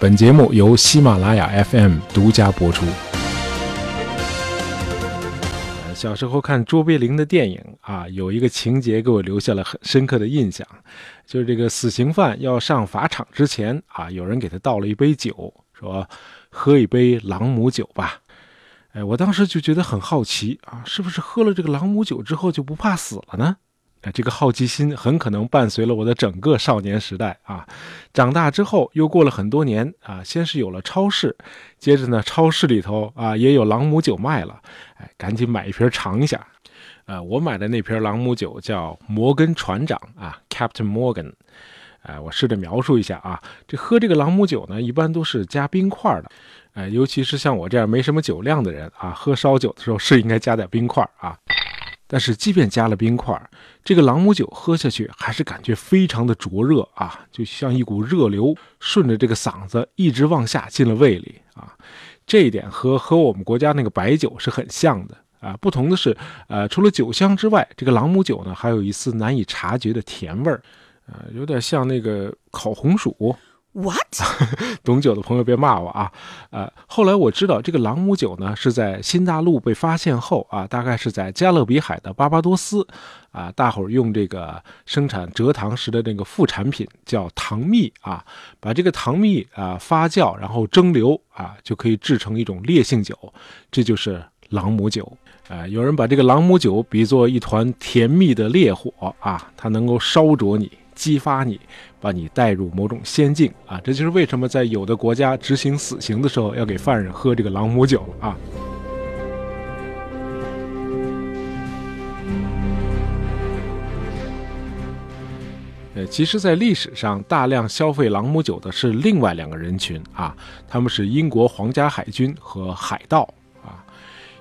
本节目由喜马拉雅 FM 独家播出。小时候看卓别林的电影啊，有一个情节给我留下了很深刻的印象，就是这个死刑犯要上法场之前啊，有人给他倒了一杯酒，说喝一杯朗姆酒吧。哎，我当时就觉得很好奇啊，是不是喝了这个朗姆酒之后就不怕死了呢？这个好奇心很可能伴随了我的整个少年时代啊。长大之后又过了很多年啊，先是有了超市，接着呢，超市里头啊也有朗姆酒卖了，哎，赶紧买一瓶尝一下。呃，我买的那瓶朗姆酒叫摩根船长啊，Captain Morgan。哎，我试着描述一下啊，这喝这个朗姆酒呢，一般都是加冰块的，哎，尤其是像我这样没什么酒量的人啊，喝烧酒的时候是应该加点冰块啊。但是，即便加了冰块，这个朗姆酒喝下去还是感觉非常的灼热啊，就像一股热流顺着这个嗓子一直往下进了胃里啊。这一点和和我们国家那个白酒是很像的啊。不同的是，呃，除了酒香之外，这个朗姆酒呢还有一丝难以察觉的甜味儿，呃，有点像那个烤红薯。What？懂酒的朋友别骂我啊！呃，后来我知道这个朗姆酒呢是在新大陆被发现后啊，大概是在加勒比海的巴巴多斯啊，大伙儿用这个生产蔗糖时的那个副产品叫糖蜜啊，把这个糖蜜啊发酵然后蒸馏啊，就可以制成一种烈性酒，这就是朗姆酒。啊，有人把这个朗姆酒比作一团甜蜜的烈火啊，它能够烧灼你。激发你，把你带入某种仙境啊！这就是为什么在有的国家执行死刑的时候要给犯人喝这个朗姆酒啊。呃，其实，在历史上，大量消费朗姆酒的是另外两个人群啊，他们是英国皇家海军和海盗啊，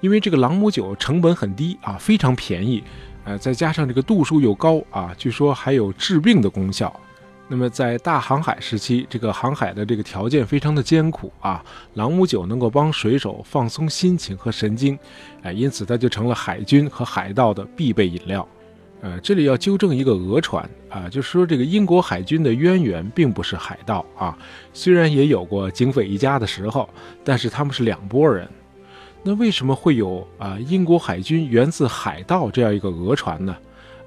因为这个朗姆酒成本很低啊，非常便宜。呃，再加上这个度数又高啊，据说还有治病的功效。那么在大航海时期，这个航海的这个条件非常的艰苦啊，朗姆酒能够帮水手放松心情和神经，哎，因此它就成了海军和海盗的必备饮料。呃，这里要纠正一个讹传啊，就是说这个英国海军的渊源并不是海盗啊，虽然也有过警匪一家的时候，但是他们是两拨人。那为什么会有啊英国海军源自海盗这样一个讹传呢？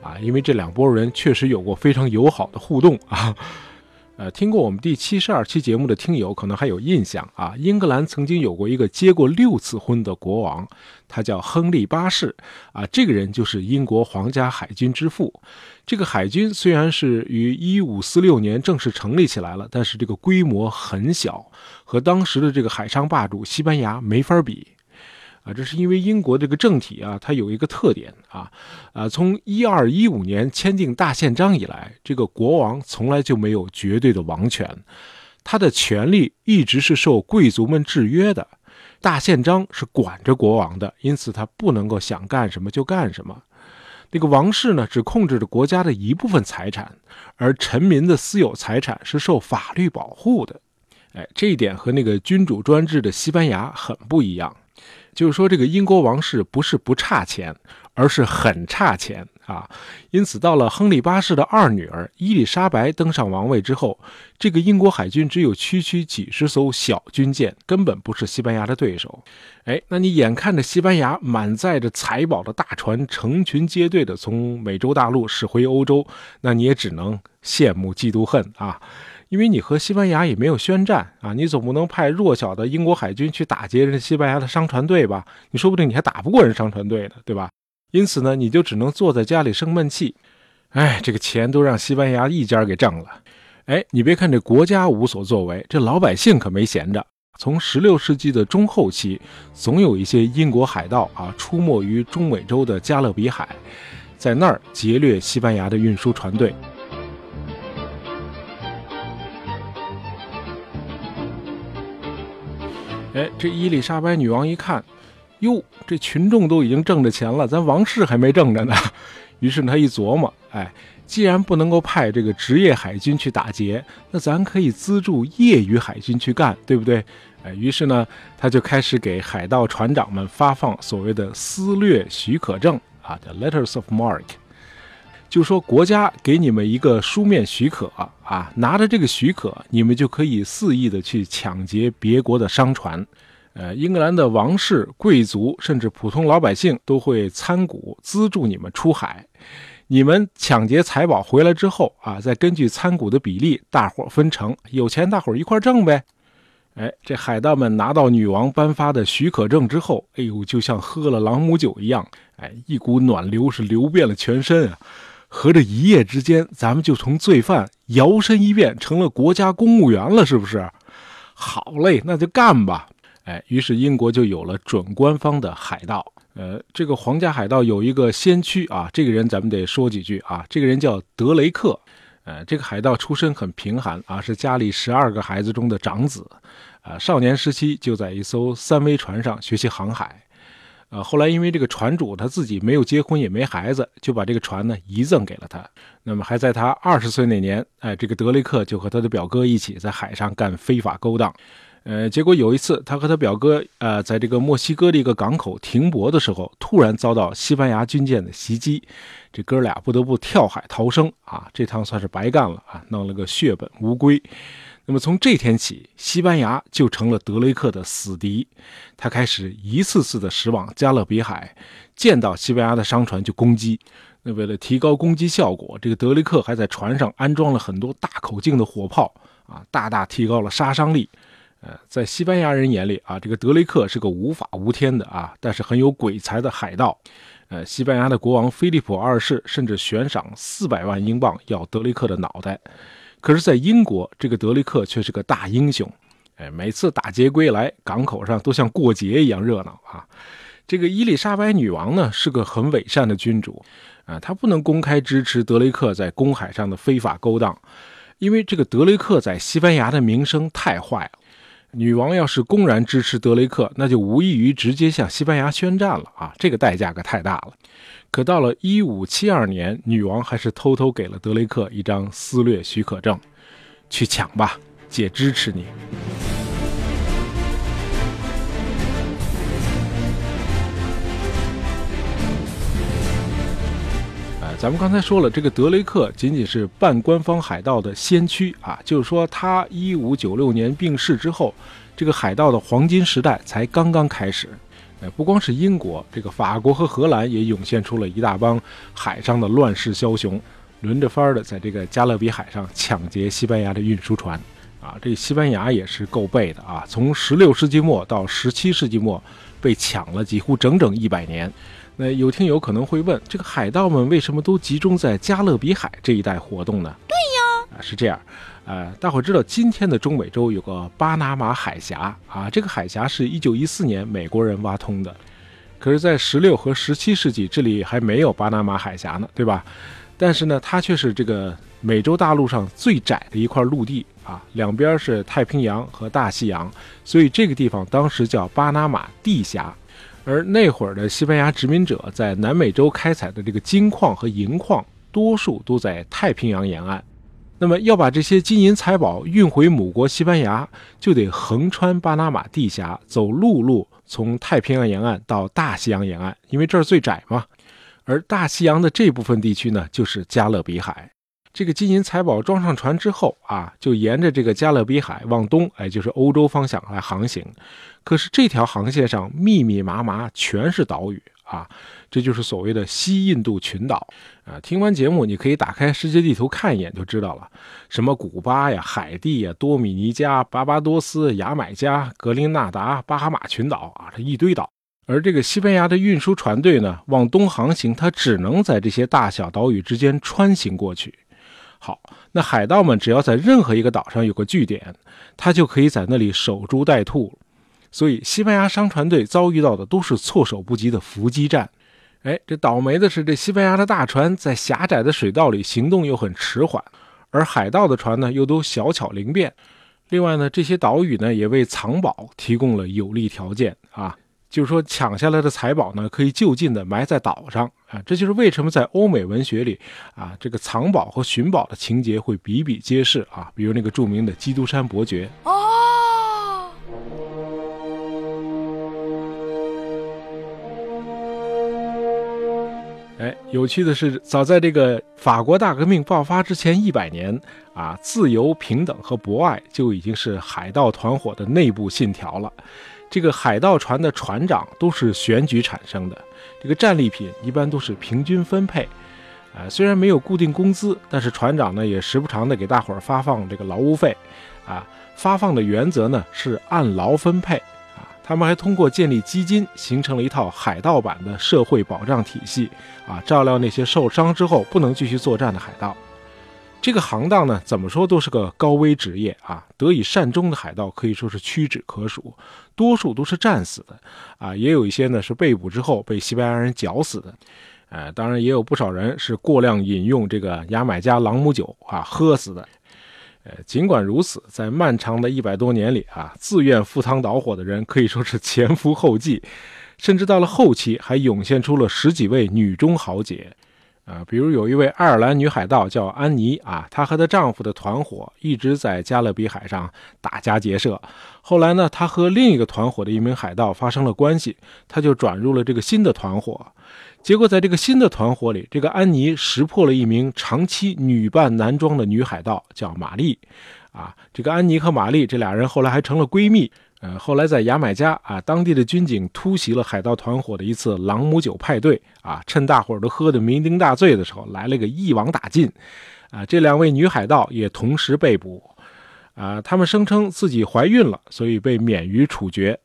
啊，因为这两拨人确实有过非常友好的互动啊。呃，听过我们第七十二期节目的听友可能还有印象啊，英格兰曾经有过一个结过六次婚的国王，他叫亨利八世啊，这个人就是英国皇家海军之父。这个海军虽然是于一五四六年正式成立起来了，但是这个规模很小，和当时的这个海上霸主西班牙没法比。啊，这是因为英国这个政体啊，它有一个特点啊，啊，从一二一五年签订大宪章以来，这个国王从来就没有绝对的王权，他的权力一直是受贵族们制约的，大宪章是管着国王的，因此他不能够想干什么就干什么。那个王室呢，只控制着国家的一部分财产，而臣民的私有财产是受法律保护的。哎，这一点和那个君主专制的西班牙很不一样。就是说，这个英国王室不是不差钱，而是很差钱啊！因此，到了亨利八世的二女儿伊丽莎白登上王位之后，这个英国海军只有区区几十艘小军舰，根本不是西班牙的对手。哎，那你眼看着西班牙满载着财宝的大船成群结队的从美洲大陆驶回欧洲，那你也只能羡慕嫉妒恨啊！因为你和西班牙也没有宣战啊，你总不能派弱小的英国海军去打劫人西班牙的商船队吧？你说不定你还打不过人商船队呢，对吧？因此呢，你就只能坐在家里生闷气。哎，这个钱都让西班牙一家给挣了。哎，你别看这国家无所作为，这老百姓可没闲着。从16世纪的中后期，总有一些英国海盗啊出没于中美洲的加勒比海，在那儿劫掠西班牙的运输船队。哎，这伊丽莎白女王一看，哟，这群众都已经挣着钱了，咱王室还没挣着呢。于是她一琢磨，哎，既然不能够派这个职业海军去打劫，那咱可以资助业余海军去干，对不对？哎，于是呢，他就开始给海盗船长们发放所谓的私掠许可证啊，叫 letters of mark。就说国家给你们一个书面许可啊，拿着这个许可，你们就可以肆意的去抢劫别国的商船。呃，英格兰的王室、贵族，甚至普通老百姓都会参股资助你们出海。你们抢劫财宝回来之后啊，再根据参股的比例，大伙分成，有钱大伙一块挣呗。哎，这海盗们拿到女王颁发的许可证之后，哎呦，就像喝了朗姆酒一样，哎，一股暖流是流遍了全身啊。合着一夜之间，咱们就从罪犯摇身一变成了国家公务员了，是不是？好嘞，那就干吧。哎，于是英国就有了准官方的海盗。呃，这个皇家海盗有一个先驱啊，这个人咱们得说几句啊。这个人叫德雷克。呃，这个海盗出身很贫寒啊，是家里十二个孩子中的长子。啊，少年时期就在一艘三桅船上学习航海。呃，后来因为这个船主他自己没有结婚也没孩子，就把这个船呢遗赠给了他。那么还在他二十岁那年，哎，这个德雷克就和他的表哥一起在海上干非法勾当。呃，结果有一次，他和他表哥，呃，在这个墨西哥的一个港口停泊的时候，突然遭到西班牙军舰的袭击，这哥俩不得不跳海逃生啊！这趟算是白干了啊，弄了个血本无归。那么从这天起，西班牙就成了德雷克的死敌，他开始一次次的驶往加勒比海，见到西班牙的商船就攻击。那为了提高攻击效果，这个德雷克还在船上安装了很多大口径的火炮啊，大大提高了杀伤力。呃，在西班牙人眼里啊，这个德雷克是个无法无天的啊，但是很有鬼才的海盗。呃，西班牙的国王菲利普二世甚至悬赏四百万英镑要德雷克的脑袋。可是，在英国，这个德雷克却是个大英雄。哎，每次打劫归来，港口上都像过节一样热闹啊。这个伊丽莎白女王呢，是个很伪善的君主啊，她不能公开支持德雷克在公海上的非法勾当，因为这个德雷克在西班牙的名声太坏了。女王要是公然支持德雷克，那就无异于直接向西班牙宣战了啊！这个代价可太大了。可到了一五七二年，女王还是偷偷给了德雷克一张私掠许可证，去抢吧，姐支持你。咱们刚才说了，这个德雷克仅仅是半官方海盗的先驱啊，就是说他一五九六年病逝之后，这个海盗的黄金时代才刚刚开始。呃，不光是英国，这个法国和荷兰也涌现出了一大帮海上的乱世枭雄，轮着番儿的在这个加勒比海上抢劫西班牙的运输船。啊，这西班牙也是够背的啊，从十六世纪末到十七世纪末，被抢了几乎整整一百年。那有听友可能会问，这个海盗们为什么都集中在加勒比海这一带活动呢？对呀，啊是这样，呃，大伙知道今天的中美洲有个巴拿马海峡啊，这个海峡是一九一四年美国人挖通的，可是，在十六和十七世纪这里还没有巴拿马海峡呢，对吧？但是呢，它却是这个美洲大陆上最窄的一块陆地啊，两边是太平洋和大西洋，所以这个地方当时叫巴拿马地峡。而那会儿的西班牙殖民者在南美洲开采的这个金矿和银矿，多数都在太平洋沿岸。那么要把这些金银财宝运回母国西班牙，就得横穿巴拿马地峡，走陆路从太平洋沿岸到大西洋沿岸，因为这儿最窄嘛。而大西洋的这部分地区呢，就是加勒比海。这个金银财宝装上船之后啊，就沿着这个加勒比海往东，哎，就是欧洲方向来航行。可是这条航线上密密麻麻全是岛屿啊，这就是所谓的西印度群岛啊。听完节目，你可以打开世界地图看一眼就知道了，什么古巴呀、海地呀、多米尼加、巴巴多斯、牙买加、格林纳达、巴哈马群岛啊，这一堆岛。而这个西班牙的运输船队呢，往东航行，它只能在这些大小岛屿之间穿行过去。好，那海盗们只要在任何一个岛上有个据点，他就可以在那里守株待兔。所以，西班牙商船队遭遇到的都是措手不及的伏击战。哎，这倒霉的是，这西班牙的大船在狭窄的水道里行动又很迟缓，而海盗的船呢又都小巧灵便。另外呢，这些岛屿呢也为藏宝提供了有利条件啊。就是说，抢下来的财宝呢，可以就近的埋在岛上啊，这就是为什么在欧美文学里啊，这个藏宝和寻宝的情节会比比皆是啊。比如那个著名的《基督山伯爵》哦。哎，有趣的是，早在这个法国大革命爆发之前一百年啊，自由、平等和博爱就已经是海盗团伙的内部信条了。这个海盗船的船长都是选举产生的，这个战利品一般都是平均分配。啊，虽然没有固定工资，但是船长呢也时不常的给大伙儿发放这个劳务费。啊，发放的原则呢是按劳分配。啊他们还通过建立基金，形成了一套海盗版的社会保障体系啊，照料那些受伤之后不能继续作战的海盗。这个行当呢，怎么说都是个高危职业啊。得以善终的海盗可以说是屈指可数，多数都是战死的啊，也有一些呢是被捕之后被西班牙人绞死的。呃，当然也有不少人是过量饮用这个牙买加朗姆酒啊喝死的。呃，尽管如此，在漫长的一百多年里啊，自愿赴汤蹈火的人可以说是前赴后继，甚至到了后期还涌现出了十几位女中豪杰，啊，比如有一位爱尔兰女海盗叫安妮啊，她和她丈夫的团伙一直在加勒比海上打家劫舍，后来呢，她和另一个团伙的一名海盗发生了关系，她就转入了这个新的团伙。结果，在这个新的团伙里，这个安妮识破了一名长期女扮男装的女海盗，叫玛丽。啊，这个安妮和玛丽这俩人后来还成了闺蜜。呃，后来在牙买加啊，当地的军警突袭了海盗团伙的一次朗姆酒派对。啊，趁大伙儿都喝得酩酊大醉的时候，来了个一网打尽。啊，这两位女海盗也同时被捕。啊，他们声称自己怀孕了，所以被免于处决。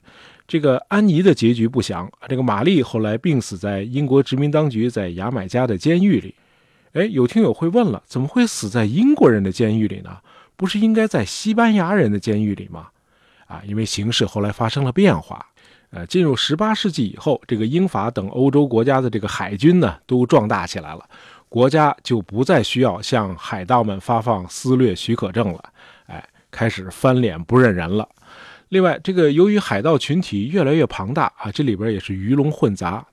这个安妮的结局不详，这个玛丽后来病死在英国殖民当局在牙买加的监狱里。哎，有听友会问了，怎么会死在英国人的监狱里呢？不是应该在西班牙人的监狱里吗？啊，因为形势后来发生了变化。呃，进入十八世纪以后，这个英法等欧洲国家的这个海军呢，都壮大起来了，国家就不再需要向海盗们发放私掠许可证了。哎，开始翻脸不认人了。另外，这个由于海盗群体越来越庞大啊，这里边也是鱼龙混杂。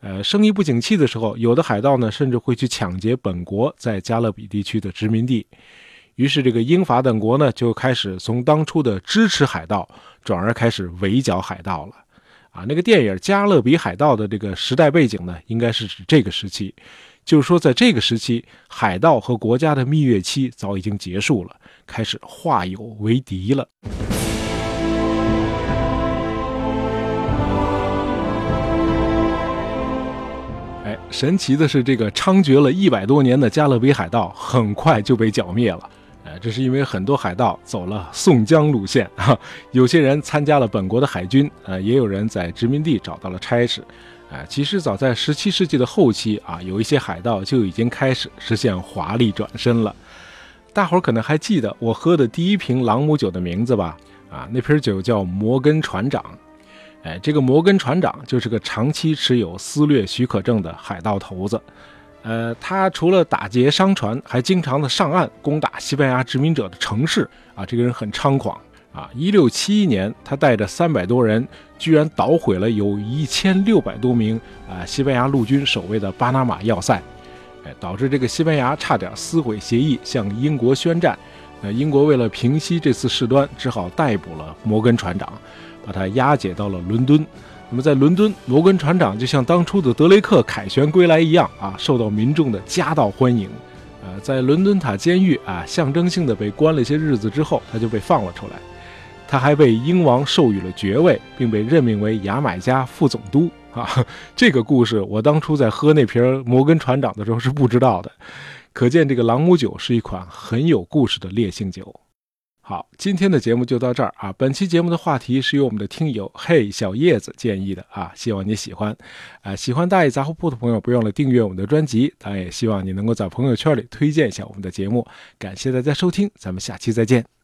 呃，生意不景气的时候，有的海盗呢，甚至会去抢劫本国在加勒比地区的殖民地。于是，这个英法等国呢，就开始从当初的支持海盗，转而开始围剿海盗了。啊，那个电影《加勒比海盗》的这个时代背景呢，应该是指这个时期。就是说，在这个时期，海盗和国家的蜜月期早已经结束了，开始化友为敌了。哎神奇的是，这个猖獗了一百多年的加勒比海盗很快就被剿灭了。这是因为很多海盗走了宋江路线哈，有些人参加了本国的海军，呃，也有人在殖民地找到了差事。呃，其实早在十七世纪的后期啊，有一些海盗就已经开始实现华丽转身了。大伙儿可能还记得我喝的第一瓶朗姆酒的名字吧？啊，那瓶酒叫摩根船长。哎，这个摩根船长就是个长期持有私掠许可证的海盗头子，呃，他除了打劫商船，还经常的上岸攻打西班牙殖民者的城市啊。这个人很猖狂啊！一六七一年，他带着三百多人，居然捣毁了有一千六百多名啊西班牙陆军守卫的巴拿马要塞，哎，导致这个西班牙差点撕毁协议向英国宣战。那英国为了平息这次事端，只好逮捕了摩根船长。把他押解到了伦敦。那么在伦敦，摩根船长就像当初的德雷克凯旋归来一样啊，受到民众的夹道欢迎。呃，在伦敦塔监狱啊，象征性的被关了一些日子之后，他就被放了出来。他还被英王授予了爵位，并被任命为牙买加副总督啊。这个故事我当初在喝那瓶摩根船长的时候是不知道的，可见这个朗姆酒是一款很有故事的烈性酒。好，今天的节目就到这儿啊。本期节目的话题是由我们的听友嘿小叶子建议的啊，希望你喜欢。啊，喜欢大爷杂货铺的朋友，不用了订阅我们的专辑。当然，也希望你能够在朋友圈里推荐一下我们的节目。感谢大家收听，咱们下期再见。